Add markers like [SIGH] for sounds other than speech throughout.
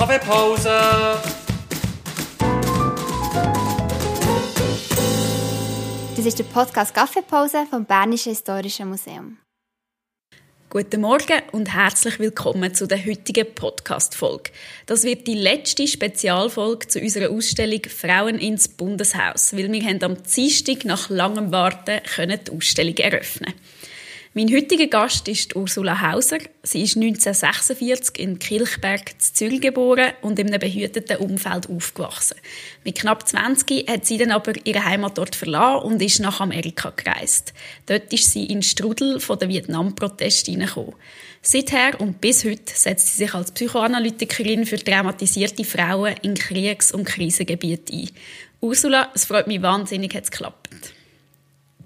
Kaffeepause! Das ist der Podcast Kaffeepause vom Bernischen Historischen Museum. Guten Morgen und herzlich willkommen zu der heutigen Podcast-Folge. Das wird die letzte Spezialfolge zu unserer Ausstellung Frauen ins Bundeshaus, weil wir haben am Dienstag nach langem Warten können die Ausstellung eröffnen mein heutiger Gast ist Ursula Hauser. Sie ist 1946 in Kilchberg zu Zürich geboren und in einem behüteten Umfeld aufgewachsen. Mit knapp 20 hat sie dann aber ihren Heimatort verlassen und ist nach Amerika gereist. Dort ist sie in Strudel von der Vietnam-Proteste hineingekommen. Seither und bis heute setzt sie sich als Psychoanalytikerin für traumatisierte Frauen in Kriegs- und Krisengebieten ein. Ursula, es freut mich wahnsinnig, hat es geklappt.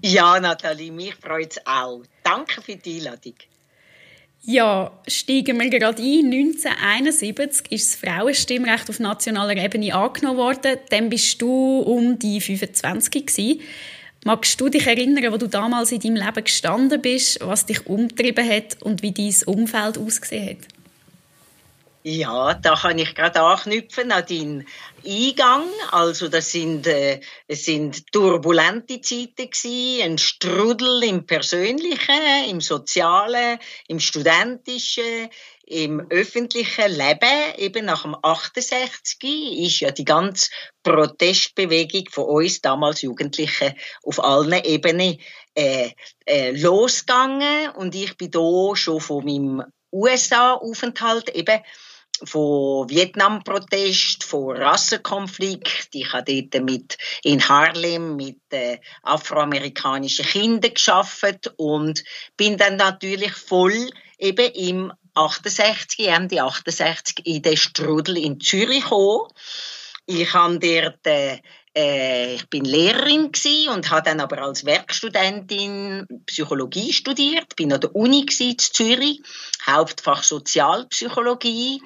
Ja, Nathalie, mich freut es auch. Danke für die Einladung. Ja, steigen wir gerade ein. 1971 ist das Frauenstimmrecht auf nationaler Ebene angenommen worden. Dann bist du um die 25 gewesen. Magst du dich erinnern, wo du damals in deinem Leben gestanden bist, was dich umtrieben hat und wie dein Umfeld ausgesehen hat? Ja, da kann ich gerade anknüpfen an deinen Eingang. Also das sind, äh, es sind turbulente Zeiten gewesen, ein Strudel im Persönlichen, im Sozialen, im Studentischen, im öffentlichen Leben. Eben nach dem 68 ist ja die ganze Protestbewegung von uns damals Jugendlichen auf allen Ebenen äh, äh, losgegangen und ich bin da schon von meinem USA-Aufenthalt eben von Vietnam-Protest, von Rassenkonflikt. Ich habe dort mit, in Harlem mit äh, afroamerikanischen Kindern geschafft und bin dann natürlich voll eben im 68, Ende 68 in den Strudel in Zürich gekommen. Ich habe dort äh, äh, ich bin Lehrerin und habe dann aber als Werkstudentin Psychologie studiert, bin an der Uni in Zürich, Hauptfach Sozialpsychologie,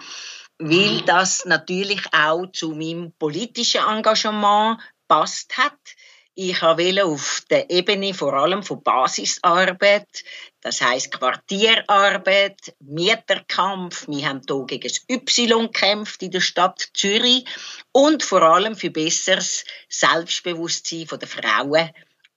weil das natürlich auch zu meinem politischen Engagement passt hat. Ich wollte auf der Ebene vor allem von Basisarbeit, das heißt Quartierarbeit, Mieterkampf, wir haben hier gegen das Y gekämpft in der Stadt Zürich. Und vor allem für besseres Selbstbewusstsein der Frauen.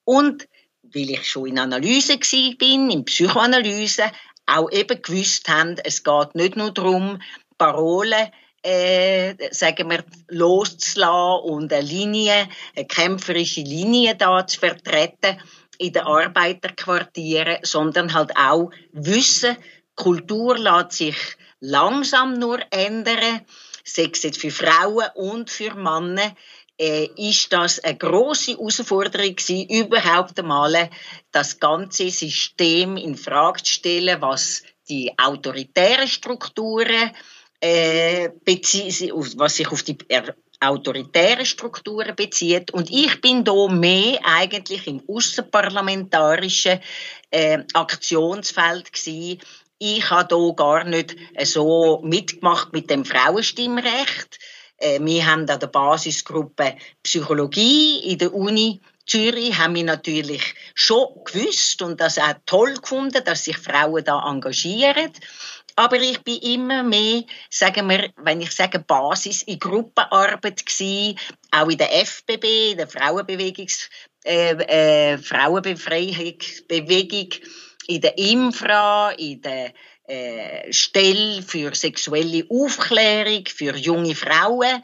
Und weil ich schon in Analyse bin, in Psychoanalyse, auch eben gewusst haben, es geht nicht nur darum, Parolen äh, sagen wir, loszulassen und eine Linie, eine kämpferische Linie da zu vertreten in den Arbeiterquartieren, sondern halt auch wissen, Kultur lässt sich langsam nur ändern, sei es jetzt für Frauen und für Männer, äh, ist das eine große Herausforderung gewesen, überhaupt einmal das ganze System in Frage zu stellen, was die autoritären Strukturen äh, was sich auf die autoritären Strukturen bezieht. Und ich bin da mehr eigentlich im außerparlamentarischen äh, Aktionsfeld gewesen. Ich habe da gar nicht so mitgemacht mit dem Frauenstimmrecht. Äh, wir haben an der Basisgruppe Psychologie in der Uni Zürich haben wir natürlich schon gewusst und das auch toll gefunden, dass sich Frauen da engagieren. Aber ich bin immer mehr, sagen wir, wenn ich sage Basis, in Gruppenarbeit gewesen, auch in der FBB, der Frauenbewegungs, äh, äh, Frauenbefreiungsbewegung, in der Infra, in der äh, Stelle für sexuelle Aufklärung für junge Frauen,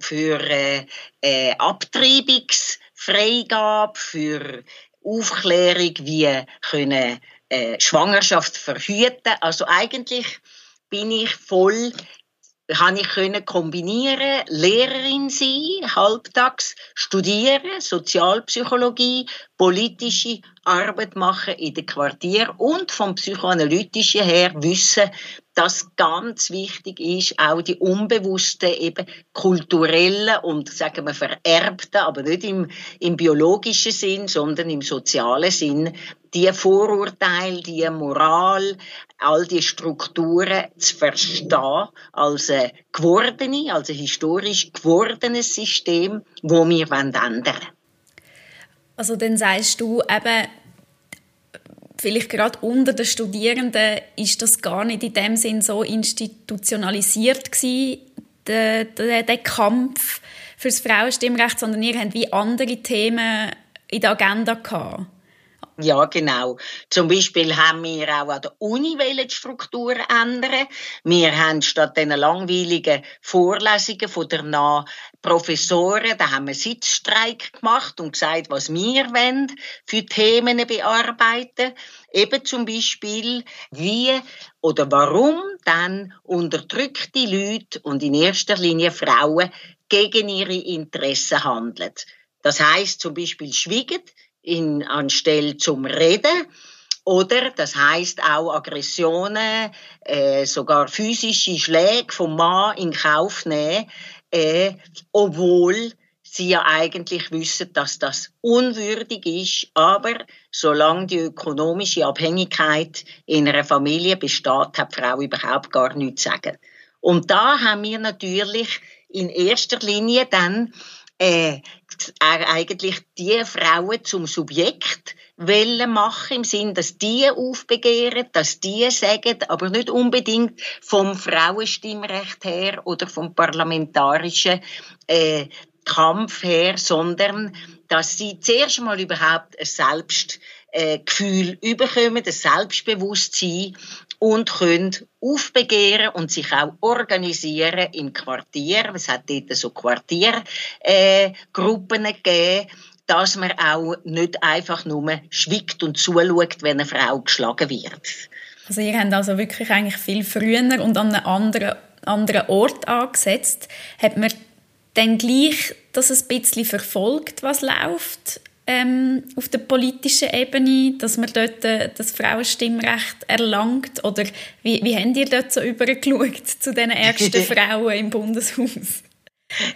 für äh, äh, Abtreibungsfreigabe, für Aufklärung, wie können äh, Schwangerschaft verhüten. Also eigentlich bin ich voll habe ich können kombinieren, Lehrerin sein, halbtags studieren, Sozialpsychologie, politische Arbeit machen in den Quartier und vom psychoanalytischen her wissen, dass ganz wichtig ist, auch die unbewussten, eben kulturellen und, sagen wir, vererbten, aber nicht im, im biologischen Sinn, sondern im sozialen Sinn, die Vorurteile, die Moral, all die Strukturen zu verstehen als ein gewordene, also historisch gewordenes System, wo wir ändern wollen. Also dann sagst du eben, vielleicht gerade unter den Studierenden ist das gar nicht in dem Sinn so institutionalisiert gewesen, den, den, den Kampf fürs Frauenstimmrecht, sondern ihr habt wie andere Themen in der Agenda gehabt. Ja, genau. Zum Beispiel haben wir auch an der Uni die Struktur ändern. Wir haben statt diesen langweiligen Vorlesungen von der nah Professoren, da haben wir Sitzstreik gemacht und gesagt, was wir wollen für Themen bearbeiten. Eben zum Beispiel, wie oder warum dann unterdrückte Leute und in erster Linie Frauen gegen ihre Interessen handeln. Das heißt zum Beispiel schwiegen, in, anstelle zum Reden. Oder das heißt auch Aggressionen, äh, sogar physische Schläge vom Mann in Kauf nehmen, äh, obwohl sie ja eigentlich wissen, dass das unwürdig ist, aber solange die ökonomische Abhängigkeit in einer Familie besteht, hat die Frau überhaupt gar nichts zu sagen. Und da haben wir natürlich in erster Linie dann äh, eigentlich die Frauen zum Subjekt wollen machen, im Sinn, dass die aufbegehren, dass die sagen, aber nicht unbedingt vom Frauenstimmrecht her oder vom parlamentarischen äh, Kampf her, sondern dass sie zuerst mal überhaupt ein Selbstgefühl äh, überkommen, ein Selbstbewusstsein und können aufbegehren und sich auch organisieren im Quartier. Es hat dort so Quartiergruppen äh, gegeben, dass man auch nicht einfach nur schwiegt und zuschaut, wenn eine Frau geschlagen wird. Also ihr habt also wirklich eigentlich viel früher und an einem anderen, anderen Ort angesetzt. Hat man dann gleich das ein bisschen verfolgt, was läuft? Ähm, auf der politischen Ebene, dass man dort äh, das Frauenstimmrecht erlangt? Oder wie, wie habt ihr dort so übergeschaut zu den ersten [LAUGHS] Frauen im Bundeshaus?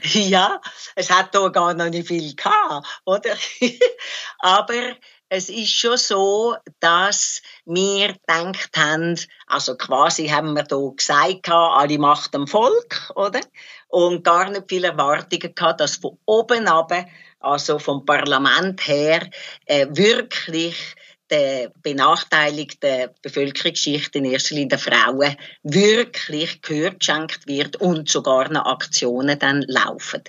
Ja, es hat da gar noch nicht viel gehabt, oder? [LAUGHS] Aber es ist schon so, dass wir gedacht haben, also quasi haben wir da gesagt, alle Macht am Volk, oder? Und gar nicht viele Erwartungen gehabt, dass von oben ab also vom Parlament her, äh, wirklich der benachteiligten Bevölkerungsschicht, in erster Linie der Frauen, wirklich gehört geschenkt wird und sogar noch Aktionen dann laufen.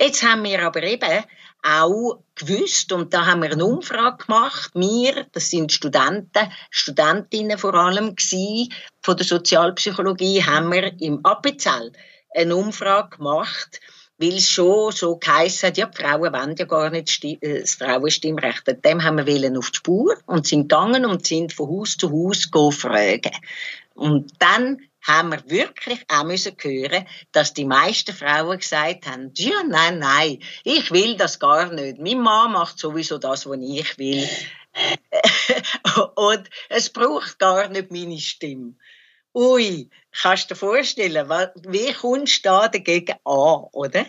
Jetzt haben wir aber eben auch gewusst, und da haben wir eine Umfrage gemacht, wir, das sind Studenten, Studentinnen vor allem gewesen, von der Sozialpsychologie, haben wir im Appenzell eine Umfrage gemacht, weil es schon so geheißen hat, ja, die Frauen wollen ja gar nicht äh, das Frauenstimmrecht. Dem haben wir auf die Spur und sind gegangen und sind von Haus zu Haus fragen. Und dann haben wir wirklich auch müssen hören, dass die meisten Frauen gesagt haben, ja, nein, nein, ich will das gar nicht. Mein Mann macht sowieso das, was ich will. [LAUGHS] und es braucht gar nicht meine Stimme. Ui, kannst du dir vorstellen, wie kommst du da dagegen an, oder?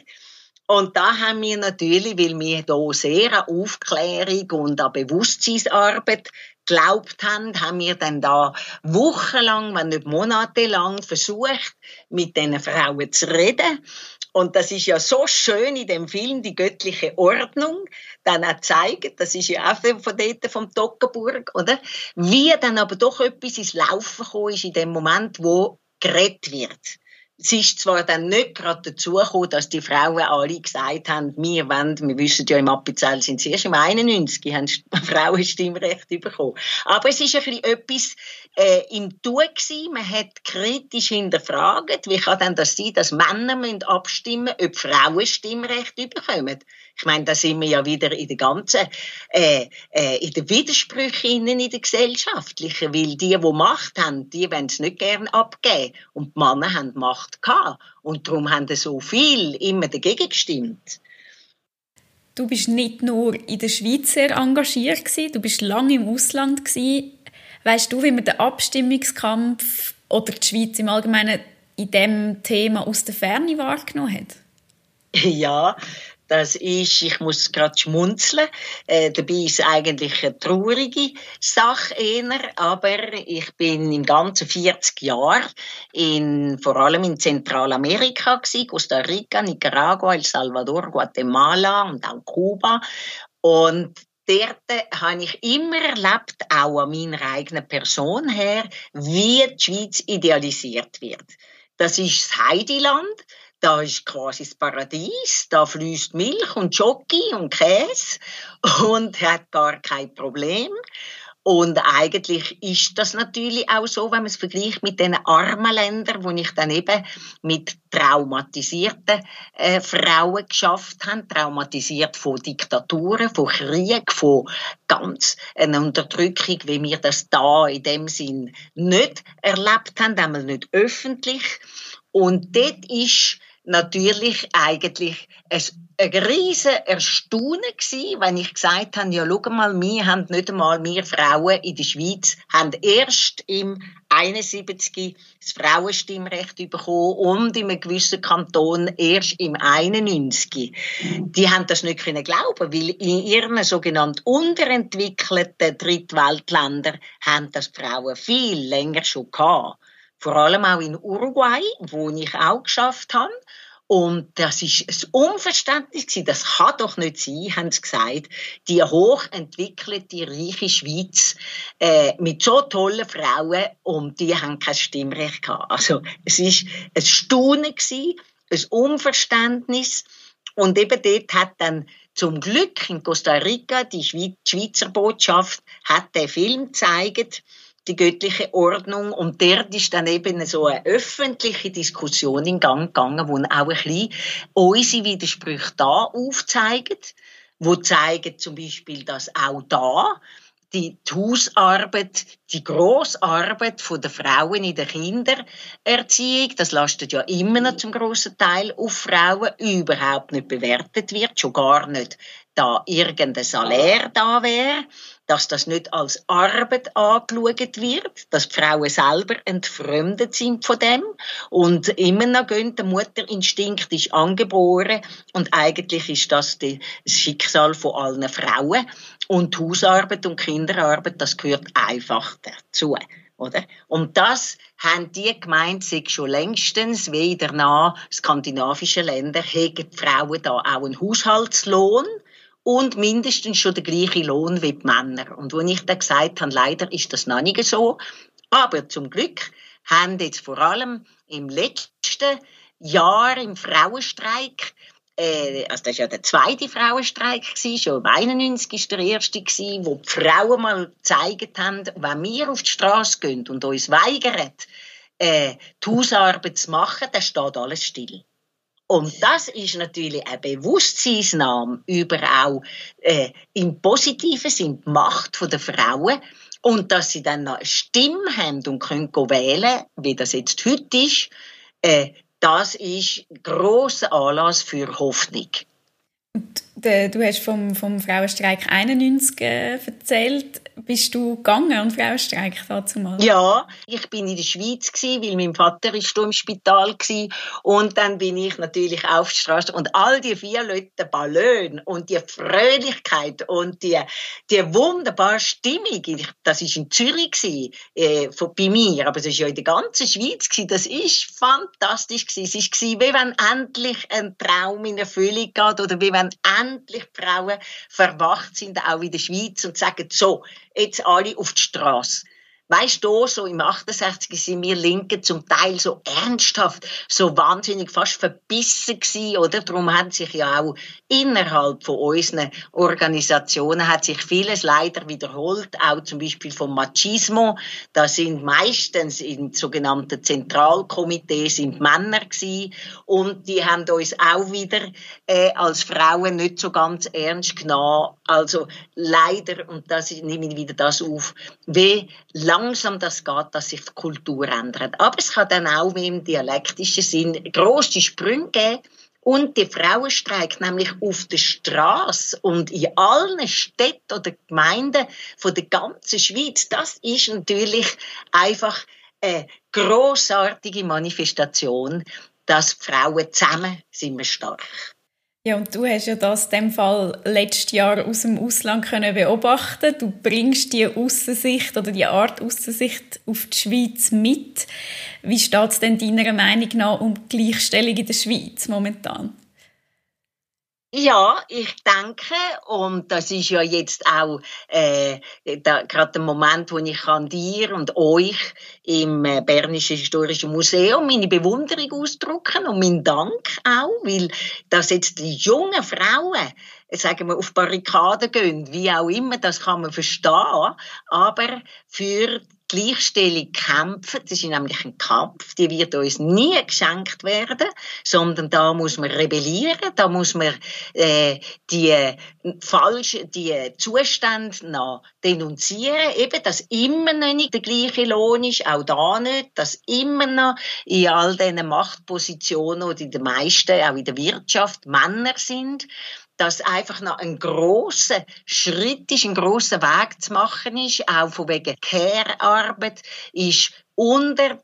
Und da haben wir natürlich, weil wir hier sehr an Aufklärung und an Bewusstseinsarbeit geglaubt haben, haben wir dann da wochenlang, wenn nicht monatelang versucht, mit diesen Frauen zu reden und das ist ja so schön in dem Film, die göttliche Ordnung, dann auch zeigen, das ist ja auch von dort, vom Toggenburg, oder? Wie dann aber doch etwas ins Laufen gekommen ist in dem Moment, wo geredet wird es ist zwar dann nicht gerade dazu gekommen, dass die Frauen alle gesagt haben, wir wollen, wir wissen ja, im Appenzell sind sie erst im 91, haben Frauenstimmrecht bekommen. Aber es ist ein bisschen etwas äh, im Tun gewesen. Man hat kritisch hinterfragt, wie kann denn das sein, dass Männer müssen abstimmen ob Frauen Stimmrecht bekommen. Ich meine, da sind wir ja wieder in der ganzen, äh, äh, in den Widersprüchen in der gesellschaftlichen, weil die, die Macht haben, die wollen es nicht gerne abgeben und die Männer haben Macht gehabt und darum haben so viel immer dagegen gestimmt. Du bist nicht nur in der Schweiz sehr engagiert du bist lange im Ausland. Weißt du, wie man den Abstimmungskampf oder die Schweiz im Allgemeinen in dem Thema aus der Ferne wahrgenommen hat? Ja, das ist, ich muss gerade schmunzeln, äh, dabei ist es eigentlich eine traurige Sache eher, aber ich bin im ganzen 40 Jahren in, vor allem in Zentralamerika gewesen, Costa Rica, Nicaragua, El Salvador, Guatemala und auch Kuba und dort habe ich immer erlebt, auch an meiner eigenen Person her, wie die Schweiz idealisiert wird. Das ist das Heideland, da ist quasi das Paradies, da fließt Milch und Schoki und Käse und hat gar kein Problem. Und eigentlich ist das natürlich auch so, wenn man es vergleicht mit den armen Ländern, wo ich dann eben mit traumatisierten äh, Frauen geschafft habe, traumatisiert von Diktaturen, von Krieg, von ganz einer Unterdrückung, wie wir das da in dem Sinn nicht erlebt haben, einmal nicht öffentlich. Und dort ist natürlich eigentlich ein, riesen Erstaunen gewesen, wenn ich gesagt habe, ja, schau mal, wir haben nicht einmal, wir Frauen in der Schweiz, haben erst im 71 das Frauenstimmrecht bekommen und in einem gewissen Kanton erst im 91. Die haben das nicht können glauben, weil in ihren sogenannten unterentwickelten Drittweltländern haben das Frauen viel länger schon gehabt vor allem auch in Uruguay, wo ich auch geschafft habe. Und das ist ein Unverständnis gewesen. Das kann doch nicht sein, haben sie gesagt. Die hochentwickelte, reiche Schweiz äh, mit so tollen Frauen und die haben kein Stimmrecht gehabt. Also es ist ein Staunen gewesen, ein Unverständnis. Und eben dort hat dann zum Glück in Costa Rica die Schweizer Botschaft hat den Film gezeigt die göttliche Ordnung. Und dort ist dann eben so eine öffentliche Diskussion in Gang gegangen, wo auch ein bisschen unsere Widersprüche da aufzeigen, wo zeigen zum Beispiel, dass auch da die Hausarbeit, die Grossarbeit der Frauen in der Kindererziehung, das lastet ja immer noch zum grossen Teil auf Frauen, überhaupt nicht bewertet wird, schon gar nicht da irgendein Salär da wäre, dass das nicht als Arbeit angeschaut wird, dass die Frauen selber entfremdet sind von dem und immer noch gehen, der Mutterinstinkt ist angeboren und eigentlich ist das das Schicksal von allen Frauen und Hausarbeit und Kinderarbeit, das gehört einfach dazu. Oder? Und das haben die gemeint, sich schon längstens, wie in nahen skandinavischen Länder, haben die Frauen da auch einen Haushaltslohn und mindestens schon der gleiche Lohn wie die Männer. Und wo ich dann gesagt habe, leider ist das noch nicht so, aber zum Glück haben jetzt vor allem im letzten Jahr im Frauenstreik äh, also das war ja der zweite Frauenstreik, gewesen, schon 91 war der erste, gewesen, wo die Frauen mal gezeigt haben, wenn wir auf die Straße gehen und uns weigern, äh, die Hausarbeit zu machen, dann steht alles still. Und das ist natürlich eine Bewusstseinsnahme über auch äh, im positiven Sinn die Macht der Frauen und dass sie dann noch eine Stimme haben und können wählen, wie das jetzt heute ist, äh, das ist grosser Anlass für Hoffnung. Und, äh, du hast vom, vom Frauenstreik 91 äh, erzählt bist du gegangen und Frauenstreik dazu mal? Ja, ich bin in der Schweiz gewesen, weil mein Vater ist im Spital gewesen. und dann bin ich natürlich auf die Straße und all die vier Leute Ballon und die Fröhlichkeit und die die wunderbare Stimmung. Das ist in Zürich gewesen, äh, bei mir, aber es ist ja in der ganzen Schweiz gewesen. Das ist fantastisch gewesen. Es ist wie wenn endlich ein Traum in Erfüllung geht oder wie wenn endlich Frauen verwacht sind auch in der Schweiz und sagen so jetzt alle auf die Straße. Weißt du, so im 68 sind wir Linken zum Teil so ernsthaft, so wahnsinnig fast verbissen gewesen, oder? Darum hat sich ja auch innerhalb von unseren Organisationen hat sich vieles leider wiederholt, auch zum Beispiel vom Machismo. Da sind meistens in sogenannten Zentralkomitees sind Männer gewesen und die haben uns auch wieder äh, als Frauen nicht so ganz ernst genommen. Also leider, und das nehme ich wieder das auf, wie langsam das geht, dass sich die Kultur ändert. Aber es kann dann auch wie im dialektischen Sinn grosse Sprünge geben, und die Frauenstreik nämlich auf der Straße und in allen Städten oder Gemeinden von der ganzen Schweiz, das ist natürlich einfach eine großartige Manifestation, dass Frauen zusammen sind wir stark. Ja, und du hast ja das in dem Fall letztes Jahr aus dem Ausland können beobachten. Du bringst die Aussicht oder die Art Aussicht auf die Schweiz mit. Wie steht es denn deiner Meinung nach um die Gleichstellung in der Schweiz momentan? Ja, ich denke, und das ist ja jetzt auch äh, gerade der Moment, wo ich an dir und euch im äh, Bernischen Historischen Museum meine Bewunderung ausdrücken und meinen Dank auch, weil dass jetzt die jungen Frauen sagen wir, auf Barrikaden gehen, wie auch immer, das kann man verstehen, aber für Gleichstellung kämpfen. Das ist nämlich ein Kampf, die wird uns nie geschenkt werden, sondern da muss man rebellieren, da muss man äh, die falschen, die Zustände noch denunzieren, eben, dass immer noch nicht der gleiche Lohn ist, auch da nicht, dass immer noch in all diesen Machtpositionen oder in den meisten, auch in der Wirtschaft, Männer sind dass einfach noch ein großer Schritt ist, ein großer Weg zu machen ist, auch von wegen Care-Arbeit, ist unter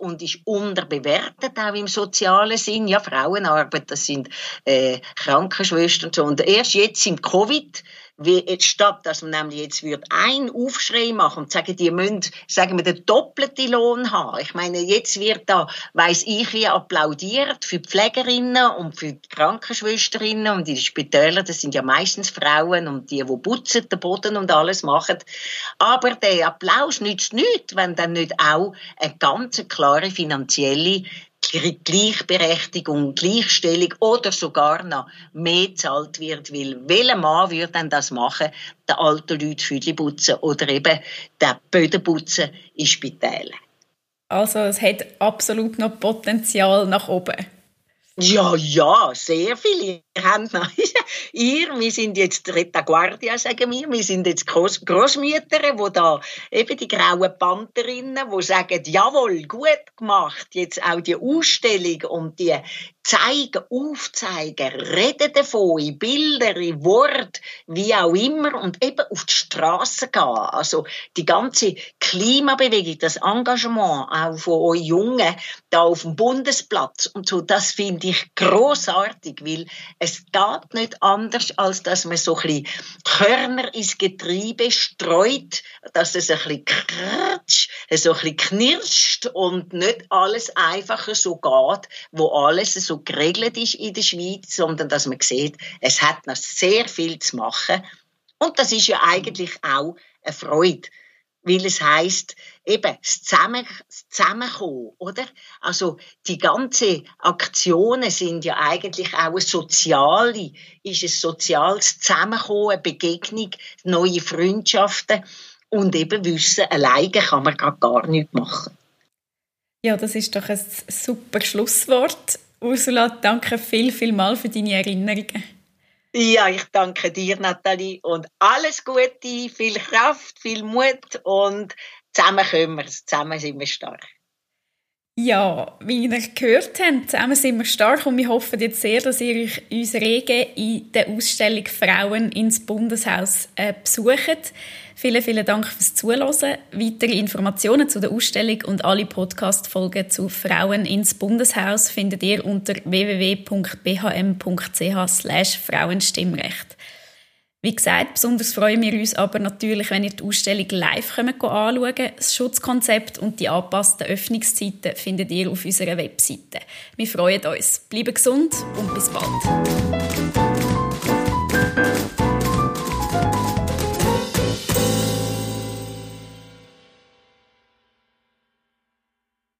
und ist unterbewertet, auch im sozialen Sinn. Ja, Frauenarbeit, das sind äh, Krankenschwestern und so. Und erst jetzt im Covid wie statt, dass man nämlich jetzt wird ein Aufschrei machen und sagen, die müssen, sagen wir, den doppelten Lohn haben. Ich meine, jetzt wird da, weiss ich, wie applaudiert für die Pflegerinnen und für die Krankenschwesterinnen und die Spitäler, das sind ja meistens Frauen und die, die putzen, den Boden und alles machen. Aber der Applaus nützt nichts, wenn dann nicht auch eine ganz klare finanzielle Gleichberechtigung, Gleichstellung oder sogar noch mehr zahlt wird, weil welcher Mann würde denn das machen, der alten Leute Füdli putzen oder eben der Böden putzen in Spitälern? Also es hat absolut noch Potenzial nach oben. Ja, ja, sehr viel. Ihr, habt noch, [LAUGHS] ihr, wir sind jetzt Retaguardia, sagen wir. Wir sind jetzt Groß Großmütter, wo da eben die grauen Pantherinnen, wo sagen, jawohl, gut gemacht. Jetzt auch die Ausstellung und die zeigen, aufzeigen, reden davon, in Bilder, in Wort, wie auch immer, und eben auf die Straße gehen. Also die ganze Klimabewegung, das Engagement auch von euch Jungen da auf dem Bundesplatz und so, das finde ich großartig, weil es geht nicht anders, als dass man so ein Körner ins Getriebe streut, dass es ein bisschen kratsch, so ein bisschen knirscht und nicht alles einfach so geht, wo alles so geregelt ist in der Schweiz, sondern dass man sieht, es hat noch sehr viel zu machen. Und das ist ja eigentlich auch eine Freude, weil es heißt eben das, Zusammen das Zusammenkommen, oder? Also die ganzen Aktionen sind ja eigentlich auch eine soziale, ist ein soziales Zusammenkommen, eine Begegnung, neue Freundschaften und eben wissen, alleine kann man gar nichts machen. Ja, das ist doch ein super Schlusswort. Ursula, danke viel, viel mal für deine Erinnerungen. Ja, ich danke dir, Nathalie, und alles Gute, viel Kraft, viel Mut und zusammen können wir es, zusammen sind wir stark. Ja, wie ihr gehört habt, zusammen sind wir stark und wir hoffen jetzt sehr, dass ihr euch uns rege in der Ausstellung Frauen ins Bundeshaus äh, besucht. Vielen, vielen Dank fürs Zuhören. Weitere Informationen zu der Ausstellung und alle Podcast-Folgen zu Frauen ins Bundeshaus findet ihr unter www.bhm.ch Frauenstimmrecht. Wie gesagt, besonders freuen wir uns aber natürlich, wenn ihr die Ausstellung live anschauen könnt. Das Schutzkonzept und die angepassten Öffnungszeiten findet ihr auf unserer Webseite. Wir freuen uns. Bleibt gesund und bis bald.